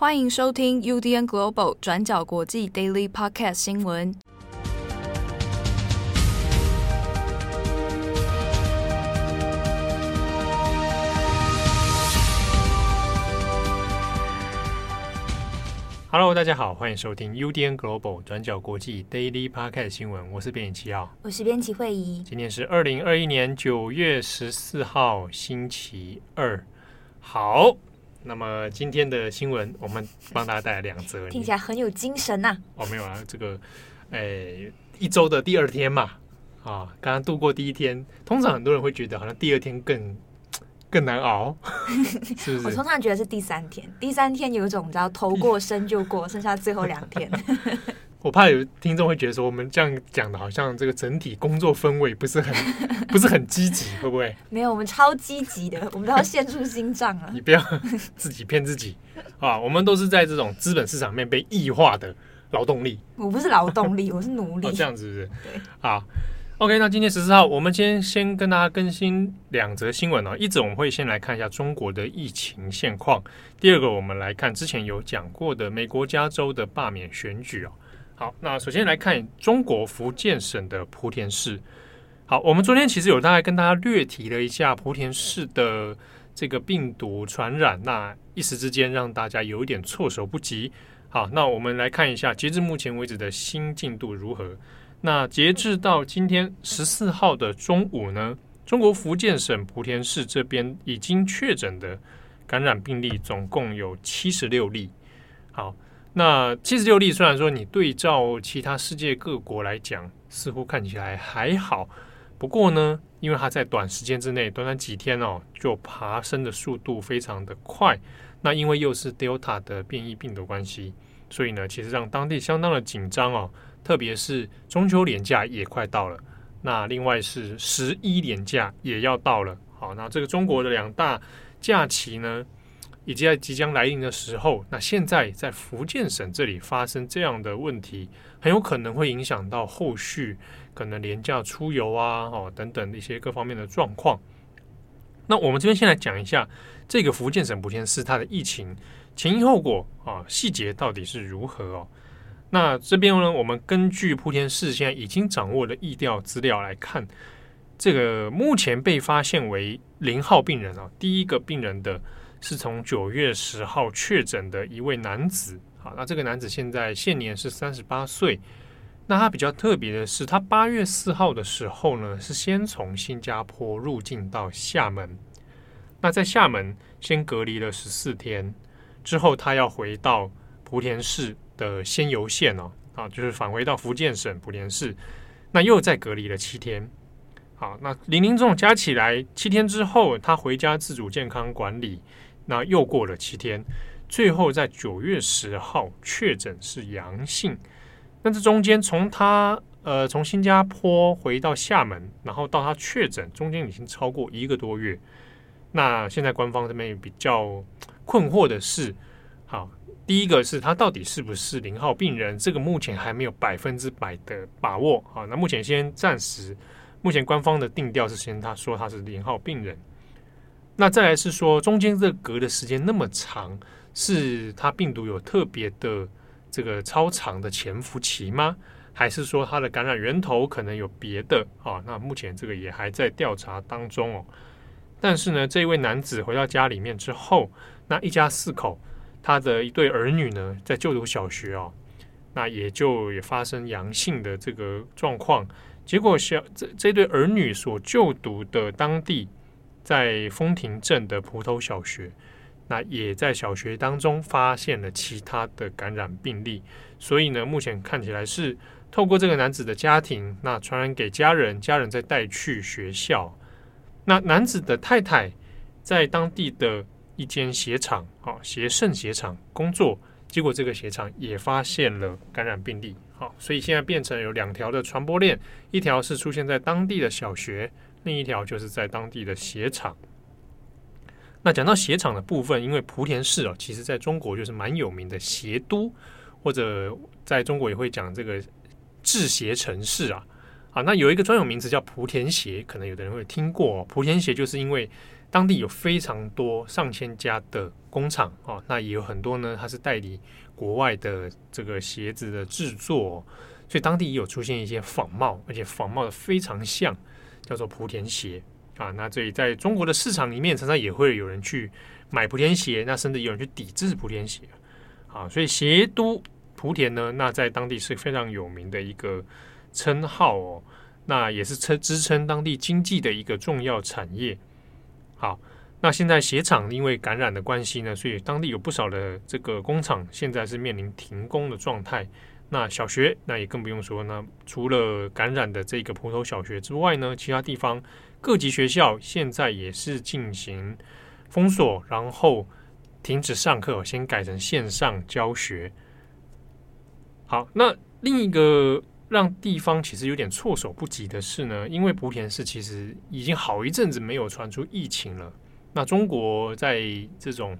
欢迎收听 UDN Global 转角国际 Daily Podcast 新闻。Hello，大家好，欢迎收听 UDN Global 转角国际 Daily Podcast 新闻。我是编辑七号，我是编辑惠仪。今天是二零二一年九月十四号，星期二。好。那么今天的新闻，我们帮大家带来两则，听起来很有精神呐、啊。哦，没有啊，这个，诶，一周的第二天嘛，啊，刚刚度过第一天，通常很多人会觉得好像第二天更更难熬，是不是？我通常觉得是第三天，第三天有一种你知道头过身就过，剩下最后两天。我怕有听众会觉得说，我们这样讲的，好像这个整体工作氛围不是很 不是很积极，会不会？没有，我们超积极的，我们都要献出心脏啊！你不要自己骗自己啊！我们都是在这种资本市场面被异化的劳动力。我不是劳动力，我是奴隶。哦，这样子是不是？对。好，OK，那今天十四号，我们今天先跟大家更新两则新闻哦。一则我们会先来看一下中国的疫情现况，第二个我们来看之前有讲过的美国加州的罢免选举哦。好，那首先来看中国福建省的莆田市。好，我们昨天其实有大概跟大家略提了一下莆田市的这个病毒传染，那一时之间让大家有一点措手不及。好，那我们来看一下截至目前为止的新进度如何。那截至到今天十四号的中午呢，中国福建省莆田市这边已经确诊的感染病例总共有七十六例。好。那七十六例，虽然说你对照其他世界各国来讲，似乎看起来还好，不过呢，因为它在短时间之内，短短几天哦，就爬升的速度非常的快。那因为又是 Delta 的变异病毒关系，所以呢，其实让当地相当的紧张哦。特别是中秋连假也快到了，那另外是十一连假也要到了。好，那这个中国的两大假期呢，以及在即将来临的时候，那现在在福建省这里发生这样的问题，很有可能会影响到后续可能廉价出游啊，哦等等一些各方面的状况。那我们这边先来讲一下这个福建省莆田市它的疫情前因后果啊，细节到底是如何哦？那这边呢，我们根据莆田市现在已经掌握的疫调资料来看，这个目前被发现为零号病人啊，第一个病人的。是从九月十号确诊的一位男子，好，那这个男子现在现年是三十八岁。那他比较特别的是，他八月四号的时候呢，是先从新加坡入境到厦门。那在厦门先隔离了十四天，之后他要回到莆田市的仙游县哦，啊，就是返回到福建省莆田市，那又再隔离了七天。好，那林林总加起来七天之后，他回家自主健康管理。那又过了七天，最后在九月十号确诊是阳性。那这中间从他呃从新加坡回到厦门，然后到他确诊，中间已经超过一个多月。那现在官方这边比较困惑的是，好，第一个是他到底是不是零号病人？这个目前还没有百分之百的把握。好，那目前先暂时，目前官方的定调是先他说他是零号病人。那再来是说，中间这隔的时间那么长，是它病毒有特别的这个超长的潜伏期吗？还是说它的感染源头可能有别的啊？那目前这个也还在调查当中哦。但是呢，这位男子回到家里面之后，那一家四口，他的一对儿女呢，在就读小学哦，那也就也发生阳性的这个状况。结果小这这对儿女所就读的当地。在丰亭镇的蒲头小学，那也在小学当中发现了其他的感染病例，所以呢，目前看起来是透过这个男子的家庭，那传染给家人，家人再带去学校。那男子的太太在当地的一间鞋厂，好鞋圣鞋厂工作，结果这个鞋厂也发现了感染病例，好，所以现在变成有两条的传播链，一条是出现在当地的小学。另一条就是在当地的鞋厂。那讲到鞋厂的部分，因为莆田市哦，其实在中国就是蛮有名的鞋都，或者在中国也会讲这个制鞋城市啊。啊，那有一个专有名词叫莆田鞋，可能有的人会听过哦。莆田鞋就是因为当地有非常多上千家的工厂啊，那也有很多呢，它是代理国外的这个鞋子的制作，所以当地也有出现一些仿冒，而且仿冒的非常像，叫做莆田鞋啊。那这里在中国的市场里面，常常也会有人去买莆田鞋，那甚至有人去抵制莆田鞋啊。所以鞋都莆田呢，那在当地是非常有名的一个称号哦，那也是撑支撑当地经济的一个重要产业。好，那现在鞋厂因为感染的关系呢，所以当地有不少的这个工厂现在是面临停工的状态。那小学那也更不用说，那除了感染的这个埔头小学之外呢，其他地方各级学校现在也是进行封锁，然后停止上课，先改成线上教学。好，那另一个。让地方其实有点措手不及的是呢，因为莆田市其实已经好一阵子没有传出疫情了。那中国在这种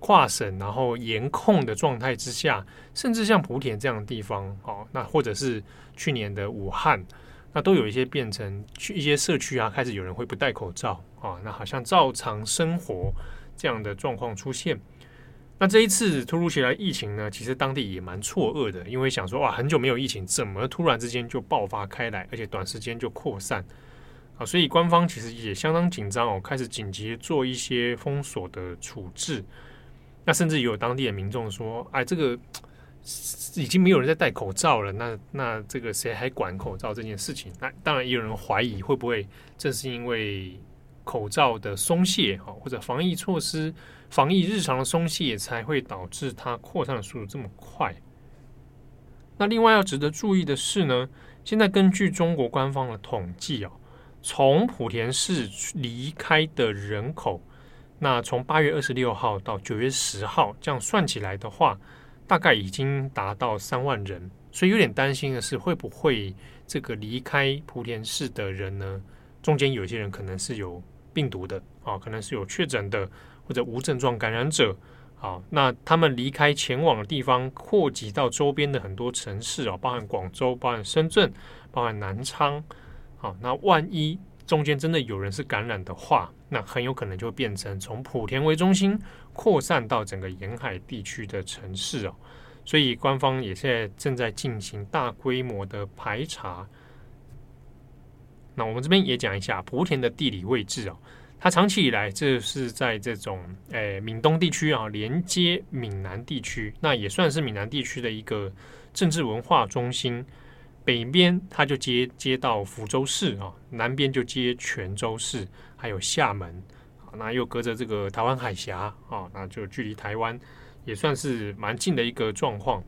跨省然后严控的状态之下，甚至像莆田这样的地方，哦，那或者是去年的武汉，那都有一些变成去一些社区啊，开始有人会不戴口罩啊，那好像照常生活这样的状况出现。那这一次突如其来疫情呢，其实当地也蛮错愕的，因为想说哇，很久没有疫情，怎么突然之间就爆发开来，而且短时间就扩散啊？所以官方其实也相当紧张哦，开始紧急做一些封锁的处置。那甚至有当地的民众说，哎，这个已经没有人在戴口罩了，那那这个谁还管口罩这件事情？那当然也有人怀疑，会不会正是因为口罩的松懈哈，或者防疫措施。防疫日常的松懈才会导致它扩散的速度这么快。那另外要值得注意的是呢，现在根据中国官方的统计啊，从莆田市离开的人口，那从八月二十六号到九月十号这样算起来的话，大概已经达到三万人。所以有点担心的是，会不会这个离开莆田市的人呢，中间有些人可能是有病毒的啊，可能是有确诊的。或者无症状感染者，好，那他们离开前往的地方，扩及到周边的很多城市啊，包含广州、包含深圳、包含南昌，好，那万一中间真的有人是感染的话，那很有可能就会变成从莆田为中心扩散到整个沿海地区的城市哦，所以官方也现在正在进行大规模的排查。那我们这边也讲一下莆田的地理位置哦。它长期以来，这是在这种诶、闽东地区啊，连接闽南地区，那也算是闽南地区的一个政治文化中心。北边它就接接到福州市啊，南边就接泉州市，还有厦门，那又隔着这个台湾海峡啊，那就距离台湾也算是蛮近的一个状况。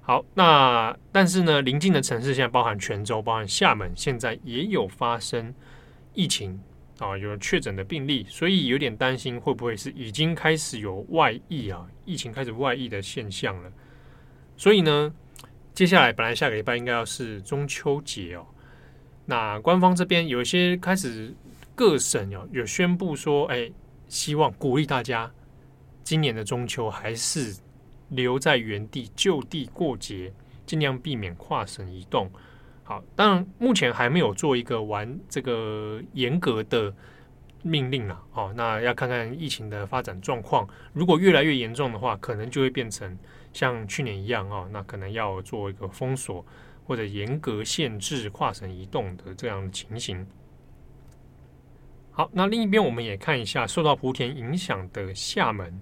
好，那但是呢，邻近的城市现在包含泉州、包含厦门，现在也有发生疫情。啊，有确诊的病例，所以有点担心会不会是已经开始有外溢啊，疫情开始外溢的现象了。所以呢，接下来本来下个礼拜应该要是中秋节哦，那官方这边有一些开始各省有有宣布说，哎，希望鼓励大家今年的中秋还是留在原地就地过节，尽量避免跨省移动。好，当然目前还没有做一个完这个严格的命令了。哦，那要看看疫情的发展状况。如果越来越严重的话，可能就会变成像去年一样哦，那可能要做一个封锁或者严格限制跨省移动的这样的情形。好，那另一边我们也看一下受到莆田影响的厦门。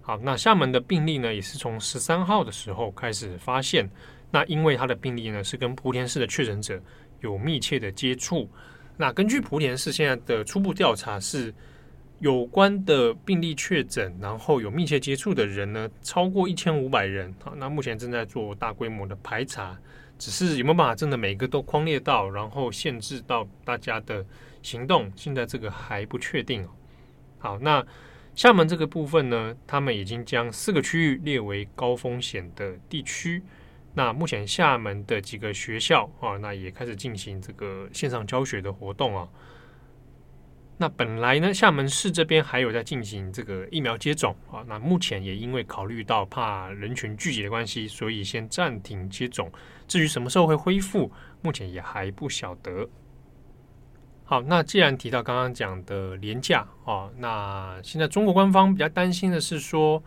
好，那厦门的病例呢，也是从十三号的时候开始发现。那因为他的病例呢，是跟莆田市的确诊者有密切的接触。那根据莆田市现在的初步调查，是有关的病例确诊，然后有密切接触的人呢，超过一千五百人。好，那目前正在做大规模的排查，只是有没有办法真的每个都框列到，然后限制到大家的行动，现在这个还不确定。好，那厦门这个部分呢，他们已经将四个区域列为高风险的地区。那目前厦门的几个学校啊，那也开始进行这个线上教学的活动啊。那本来呢，厦门市这边还有在进行这个疫苗接种啊。那目前也因为考虑到怕人群聚集的关系，所以先暂停接种。至于什么时候会恢复，目前也还不晓得。好，那既然提到刚刚讲的廉价啊，那现在中国官方比较担心的是说，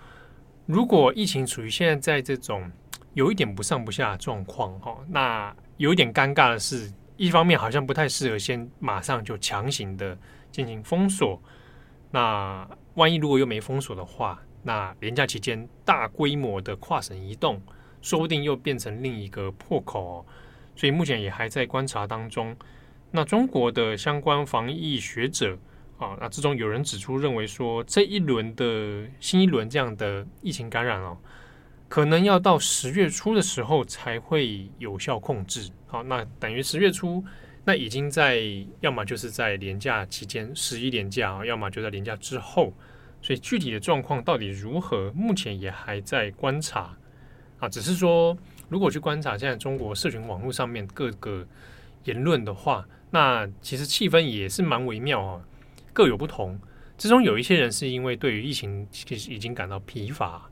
如果疫情处于现在这种有一点不上不下状况哈，那有一点尴尬的是，一方面好像不太适合先马上就强行的进行封锁，那万一如果又没封锁的话，那连假期间大规模的跨省移动，说不定又变成另一个破口，所以目前也还在观察当中。那中国的相关防疫学者啊，那之中有人指出，认为说这一轮的新一轮这样的疫情感染哦，可能要到十月初的时候才会有效控制。好，那等于十月初，那已经在要么就是在连假期间十一连假，要么就在连假之后，所以具体的状况到底如何，目前也还在观察啊。只是说，如果去观察现在中国社群网络上面各个言论的话，那其实气氛也是蛮微妙啊，各有不同。之中有一些人是因为对于疫情其实已经感到疲乏，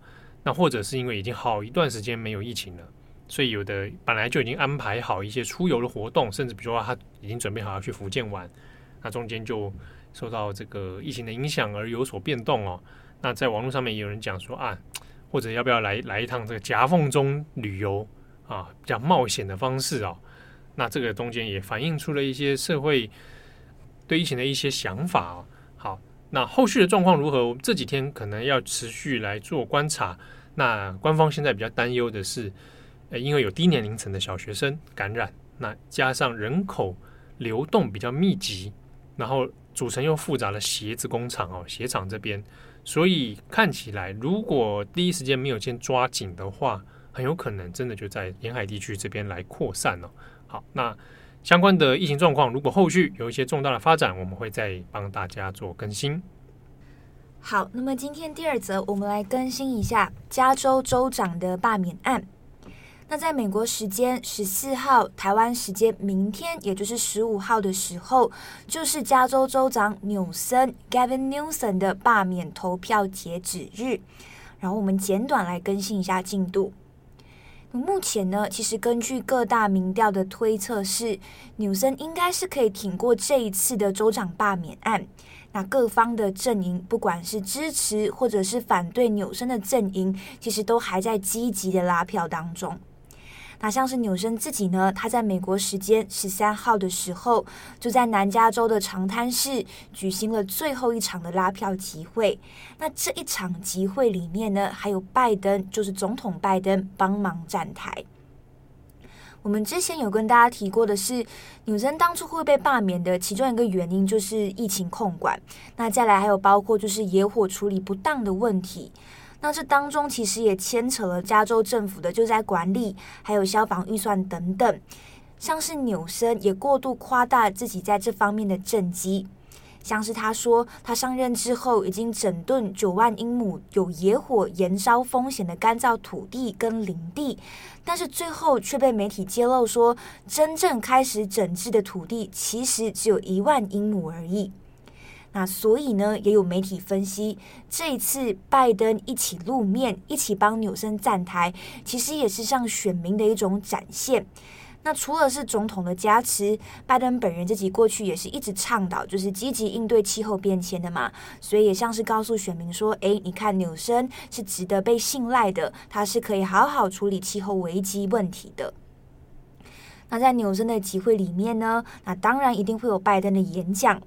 那或者是因为已经好一段时间没有疫情了，所以有的本来就已经安排好一些出游的活动，甚至比如说他已经准备好要去福建玩，那中间就受到这个疫情的影响而有所变动哦。那在网络上面也有人讲说啊，或者要不要来来一趟这个夹缝中旅游啊，比较冒险的方式哦。那这个中间也反映出了一些社会对疫情的一些想法哦。好，那后续的状况如何？我们这几天可能要持续来做观察。那官方现在比较担忧的是，呃，因为有低年龄层的小学生感染，那加上人口流动比较密集，然后组成又复杂的鞋子工厂哦，鞋厂这边，所以看起来如果第一时间没有先抓紧的话，很有可能真的就在沿海地区这边来扩散了。好，那相关的疫情状况，如果后续有一些重大的发展，我们会再帮大家做更新。好，那么今天第二则，我们来更新一下加州州长的罢免案。那在美国时间十四号，台湾时间明天，也就是十五号的时候，就是加州州长纽森 （Gavin Newsom） 的罢免投票截止日。然后我们简短来更新一下进度。目前呢，其实根据各大民调的推测是，纽森应该是可以挺过这一次的州长罢免案。那各方的阵营，不管是支持或者是反对纽森的阵营，其实都还在积极的拉票当中。那像是纽森自己呢，他在美国时间十三号的时候，就在南加州的长滩市举行了最后一场的拉票集会。那这一场集会里面呢，还有拜登，就是总统拜登帮忙站台。我们之前有跟大家提过的是，纽森当初会被罢免的其中一个原因就是疫情控管。那再来还有包括就是野火处理不当的问题。那这当中其实也牵扯了加州政府的救灾管理，还有消防预算等等。像是纽森也过度夸大自己在这方面的政绩，像是他说他上任之后已经整顿九万英亩有野火延烧风险的干燥土地跟林地，但是最后却被媒体揭露说，真正开始整治的土地其实只有一万英亩而已。那所以呢，也有媒体分析，这一次拜登一起露面，一起帮纽森站台，其实也是向选民的一种展现。那除了是总统的加持，拜登本人自己过去也是一直倡导，就是积极应对气候变迁的嘛，所以也像是告诉选民说，诶，你看纽森是值得被信赖的，他是可以好好处理气候危机问题的。那在纽森的集会里面呢，那当然一定会有拜登的演讲。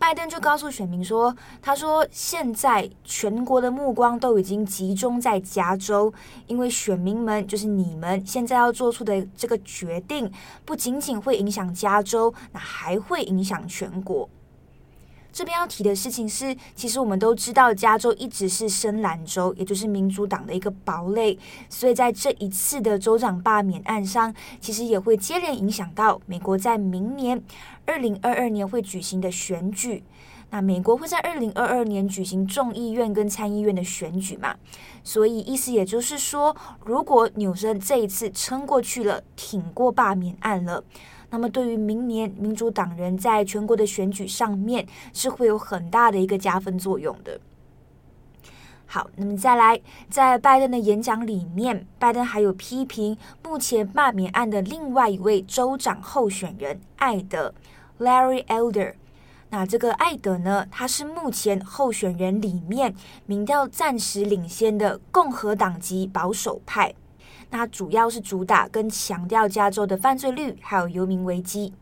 拜登就告诉选民说：“他说，现在全国的目光都已经集中在加州，因为选民们就是你们现在要做出的这个决定，不仅仅会影响加州，那还会影响全国。”这边要提的事情是，其实我们都知道，加州一直是深蓝州，也就是民主党的一个堡垒，所以在这一次的州长罢免案上，其实也会接连影响到美国在明年二零二二年会举行的选举。那美国会在二零二二年举行众议院跟参议院的选举嘛？所以意思也就是说，如果纽森这一次撑过去了，挺过罢免案了。那么，对于明年民主党人在全国的选举上面是会有很大的一个加分作用的。好，那么再来，在拜登的演讲里面，拜登还有批评目前罢免案的另外一位州长候选人艾德 Larry Elder。那这个艾德呢，他是目前候选人里面民调暂时领先的共和党籍保守派。那主要是主打跟强调加州的犯罪率还有游民危机。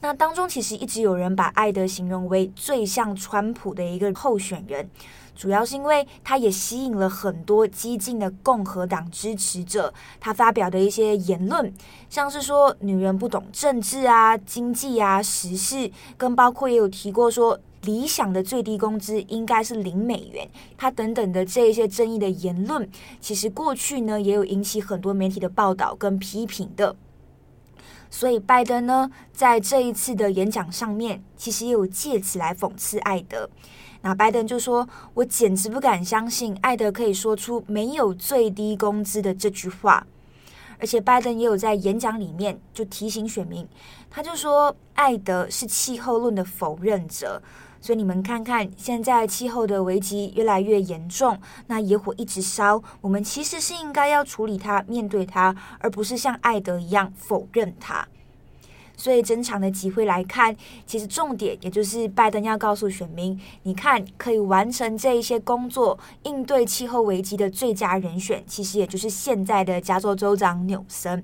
那当中其实一直有人把艾德形容为最像川普的一个候选人。主要是因为他也吸引了很多激进的共和党支持者，他发表的一些言论，像是说女人不懂政治啊、经济啊、时事，跟包括也有提过说理想的最低工资应该是零美元，他等等的这一些争议的言论，其实过去呢也有引起很多媒体的报道跟批评的。所以拜登呢在这一次的演讲上面，其实也有借此来讽刺艾德。那拜登就说：“我简直不敢相信，艾德可以说出没有最低工资的这句话。”而且拜登也有在演讲里面就提醒选民，他就说：“艾德是气候论的否认者，所以你们看看，现在气候的危机越来越严重，那野火一直烧，我们其实是应该要处理它、面对它，而不是像艾德一样否认它。”所以，整场的集会来看，其实重点也就是拜登要告诉选民：你看，可以完成这一些工作，应对气候危机的最佳人选，其实也就是现在的加州州长纽森。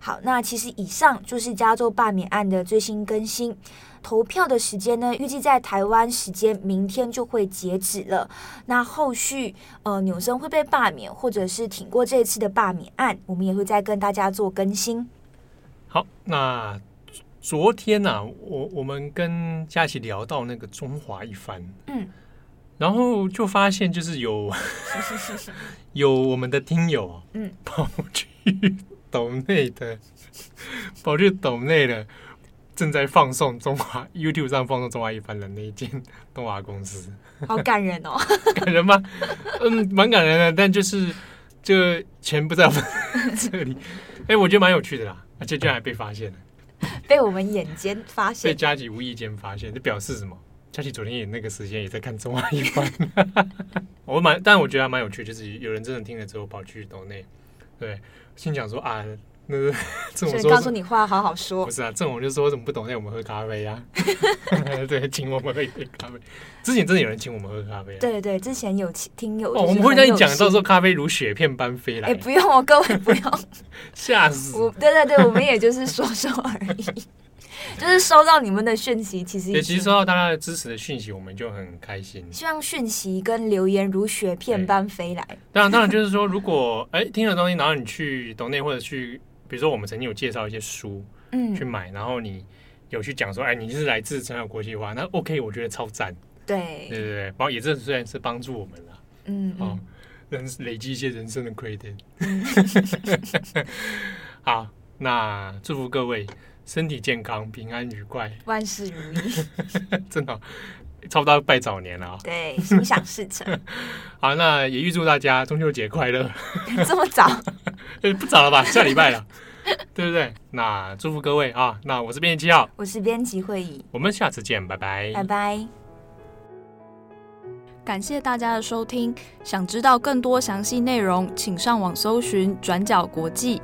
好，那其实以上就是加州罢免案的最新更新。投票的时间呢，预计在台湾时间明天就会截止了。那后续，呃，纽森会被罢免，或者是挺过这一次的罢免案，我们也会再跟大家做更新。好，那昨天呢、啊，我我们跟佳琪聊到那个中华一番，嗯，然后就发现就是有 有我们的听友，嗯，跑去抖内的，跑去抖内的，正在放送中华 YouTube 上放送中华一番的那一间东华公司，好感人哦，感人吗？嗯，蛮感人的，但就是这个钱不在我们这里，哎，我觉得蛮有趣的啦。而且居然还被发现了，被我们眼尖发现，被佳琪无意间发现，这表示什么？佳琪昨天也那个时间也在看中华一番，我蛮，但我觉得还蛮有趣，就是有人真的听了之后跑去抖内，对，心想说啊。那是郑总说，告诉你话好好说。不是啊，郑总就说我怎么不懂？让我们喝咖啡呀、啊？对，请我们喝一杯咖啡。之前真的有人请我们喝咖啡、啊。对对，之前有听有。哦，我们会跟你讲，到时候咖啡如雪片般飞来。哎，不用哦，各位不用。吓死！我，对对对，我们也就是说说而已。就是收到你们的讯息，其实也其实收到大家的支持的讯息，我们就很开心。希望讯息跟留言如雪片般飞来。当然，当然就是说，如果哎听了东西，然后你去抖内或者去。比如说，我们曾经有介绍一些书，嗯，去买，然后你有去讲说，哎，你是来自成长国际化，那 OK，我觉得超赞，对，对对对，然后也这虽然是帮助我们了，嗯，哦，人累积一些人生的 credit，嗯、好，那祝福各位身体健康、平安愉快、万事如意，真的，差不多拜早年了啊，对，心想事成，好，那也预祝大家中秋节快乐，这么早。不早了吧？下礼拜了，对不对？那祝福各位啊！那我是编辑七号，我是编辑会议，我们下次见，拜拜，拜拜。感谢大家的收听，想知道更多详细内容，请上网搜寻转角国际。